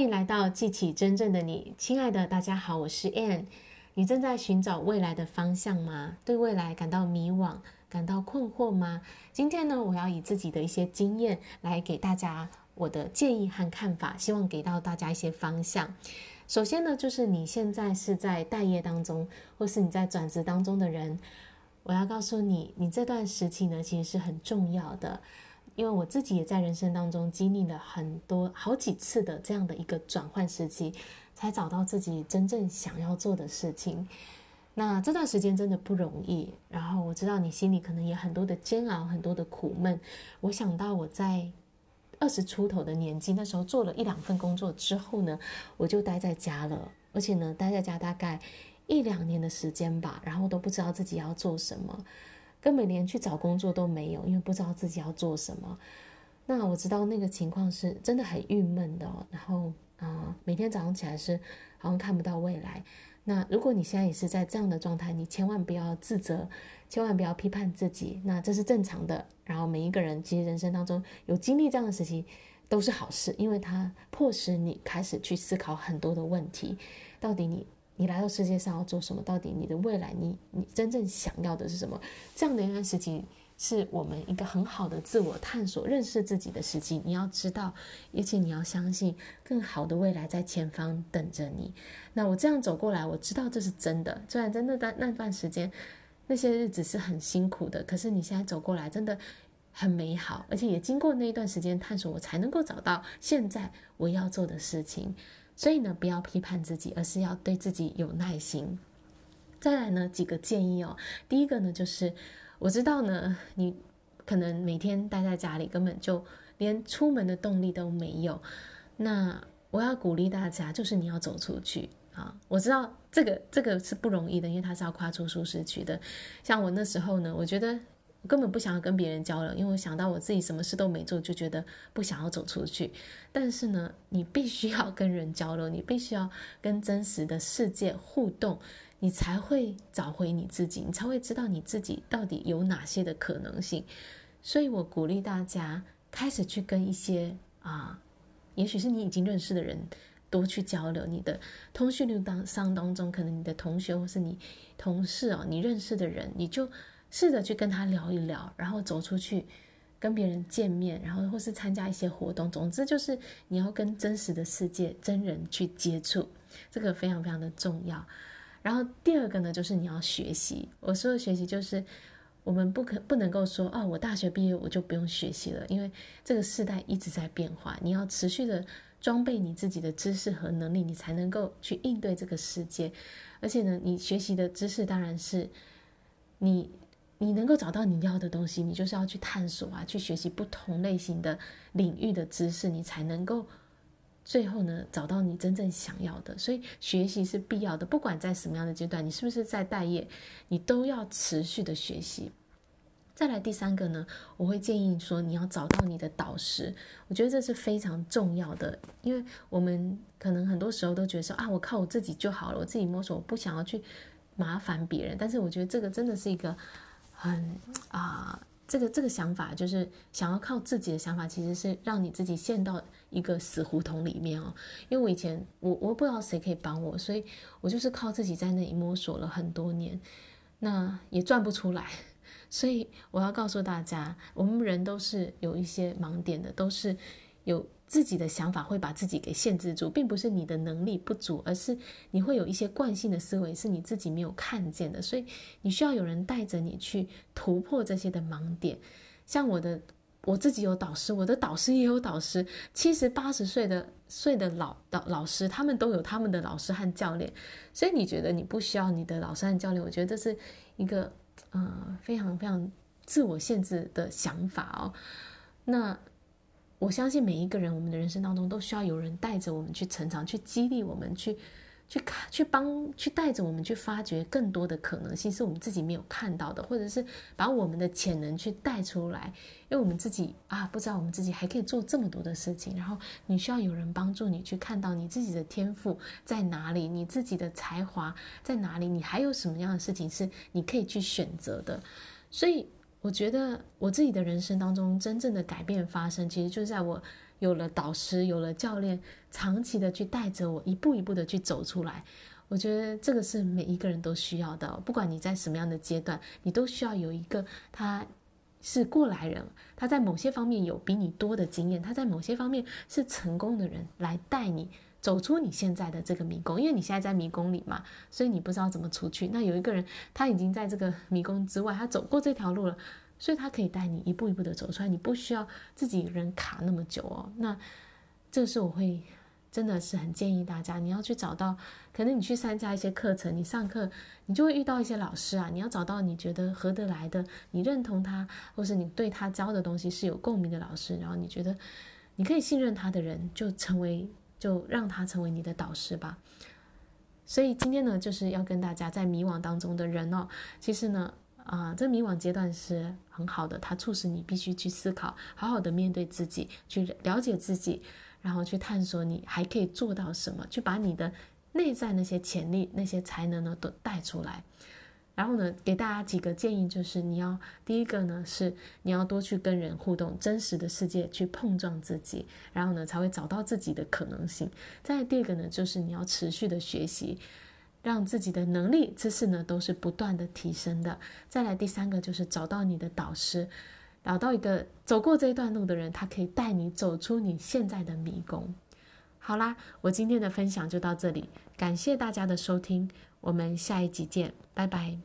欢迎来到记起真正的你，亲爱的大家好，我是 Ann。你正在寻找未来的方向吗？对未来感到迷惘、感到困惑吗？今天呢，我要以自己的一些经验来给大家我的建议和看法，希望给到大家一些方向。首先呢，就是你现在是在待业当中，或是你在转职当中的人，我要告诉你，你这段时期呢，其实是很重要的。因为我自己也在人生当中经历了很多好几次的这样的一个转换时期，才找到自己真正想要做的事情。那这段时间真的不容易。然后我知道你心里可能也很多的煎熬，很多的苦闷。我想到我在二十出头的年纪，那时候做了一两份工作之后呢，我就待在家了，而且呢，待在家大概一两年的时间吧，然后都不知道自己要做什么。根本连去找工作都没有，因为不知道自己要做什么。那我知道那个情况是真的很郁闷的哦。然后啊、每天早上起来是好像看不到未来。那如果你现在也是在这样的状态，你千万不要自责，千万不要批判自己。那这是正常的。然后每一个人其实人生当中有经历这样的事情都是好事，因为它迫使你开始去思考很多的问题。到底你？你来到世界上要做什么？到底你的未来，你你真正想要的是什么？这样的一段时期是我们一个很好的自我探索、认识自己的时期。你要知道，而且你要相信，更好的未来在前方等着你。那我这样走过来，我知道这是真的。虽然真的在那段时间，那些日子是很辛苦的，可是你现在走过来，真的很美好。而且也经过那一段时间探索，我才能够找到现在我要做的事情。所以呢，不要批判自己，而是要对自己有耐心。再来呢，几个建议哦。第一个呢，就是我知道呢，你可能每天待在家里，根本就连出门的动力都没有。那我要鼓励大家，就是你要走出去啊！我知道这个这个是不容易的，因为它是要跨出舒适区的。像我那时候呢，我觉得。我根本不想要跟别人交流，因为我想到我自己什么事都没做，就觉得不想要走出去。但是呢，你必须要跟人交流，你必须要跟真实的世界互动，你才会找回你自己，你才会知道你自己到底有哪些的可能性。所以我鼓励大家开始去跟一些啊，也许是你已经认识的人多去交流。你的通讯录当上当中，可能你的同学或是你同事哦，你认识的人，你就。试着去跟他聊一聊，然后走出去跟别人见面，然后或是参加一些活动。总之就是你要跟真实的世界真人去接触，这个非常非常的重要。然后第二个呢，就是你要学习。我说的学习就是我们不可不能够说哦，我大学毕业我就不用学习了，因为这个时代一直在变化，你要持续的装备你自己的知识和能力，你才能够去应对这个世界。而且呢，你学习的知识当然是你。你能够找到你要的东西，你就是要去探索啊，去学习不同类型的领域的知识，你才能够最后呢找到你真正想要的。所以学习是必要的，不管在什么样的阶段，你是不是在待业，你都要持续的学习。再来第三个呢，我会建议说你要找到你的导师，我觉得这是非常重要的，因为我们可能很多时候都觉得说啊，我靠我自己就好了，我自己摸索，我不想要去麻烦别人。但是我觉得这个真的是一个。很啊、这个这个想法就是想要靠自己的想法，其实是让你自己陷到一个死胡同里面哦。因为我以前我我不知道谁可以帮我，所以我就是靠自己在那里摸索了很多年，那也赚不出来。所以我要告诉大家，我们人都是有一些盲点的，都是有。自己的想法会把自己给限制住，并不是你的能力不足，而是你会有一些惯性的思维是你自己没有看见的，所以你需要有人带着你去突破这些的盲点。像我的，我自己有导师，我的导师也有导师，七十八十岁的岁的老导老师，他们都有他们的老师和教练。所以你觉得你不需要你的老师和教练？我觉得这是一个呃非常非常自我限制的想法哦。那。我相信每一个人，我们的人生当中都需要有人带着我们去成长，去激励我们，去去看，去帮，去带着我们去发掘更多的可能性，是我们自己没有看到的，或者是把我们的潜能去带出来。因为我们自己啊，不知道我们自己还可以做这么多的事情，然后你需要有人帮助你去看到你自己的天赋在哪里，你自己的才华在哪里，你还有什么样的事情是你可以去选择的，所以。我觉得我自己的人生当中真正的改变发生，其实就是在我有了导师，有了教练，长期的去带着我，一步一步的去走出来。我觉得这个是每一个人都需要的，不管你在什么样的阶段，你都需要有一个他是过来人，他在某些方面有比你多的经验，他在某些方面是成功的人来带你走出你现在的这个迷宫，因为你现在在迷宫里嘛，所以你不知道怎么出去。那有一个人他已经在这个迷宫之外，他走过这条路了。所以他可以带你一步一步的走出来，你不需要自己人卡那么久哦。那这是我会真的是很建议大家，你要去找到，可能你去参加一些课程，你上课你就会遇到一些老师啊，你要找到你觉得合得来的，你认同他，或是你对他教的东西是有共鸣的老师，然后你觉得你可以信任他的人，就成为就让他成为你的导师吧。所以今天呢，就是要跟大家在迷惘当中的人哦，其实呢。啊、呃，这迷惘阶段是很好的，它促使你必须去思考，好好的面对自己，去了解自己，然后去探索你还可以做到什么，去把你的内在那些潜力、那些才能呢都带出来。然后呢，给大家几个建议，就是你要第一个呢是你要多去跟人互动，真实的世界去碰撞自己，然后呢才会找到自己的可能性。再第二个呢，就是你要持续的学习。让自己的能力、知识呢，都是不断的提升的。再来第三个就是找到你的导师，找到一个走过这一段路的人，他可以带你走出你现在的迷宫。好啦，我今天的分享就到这里，感谢大家的收听，我们下一集见，拜拜。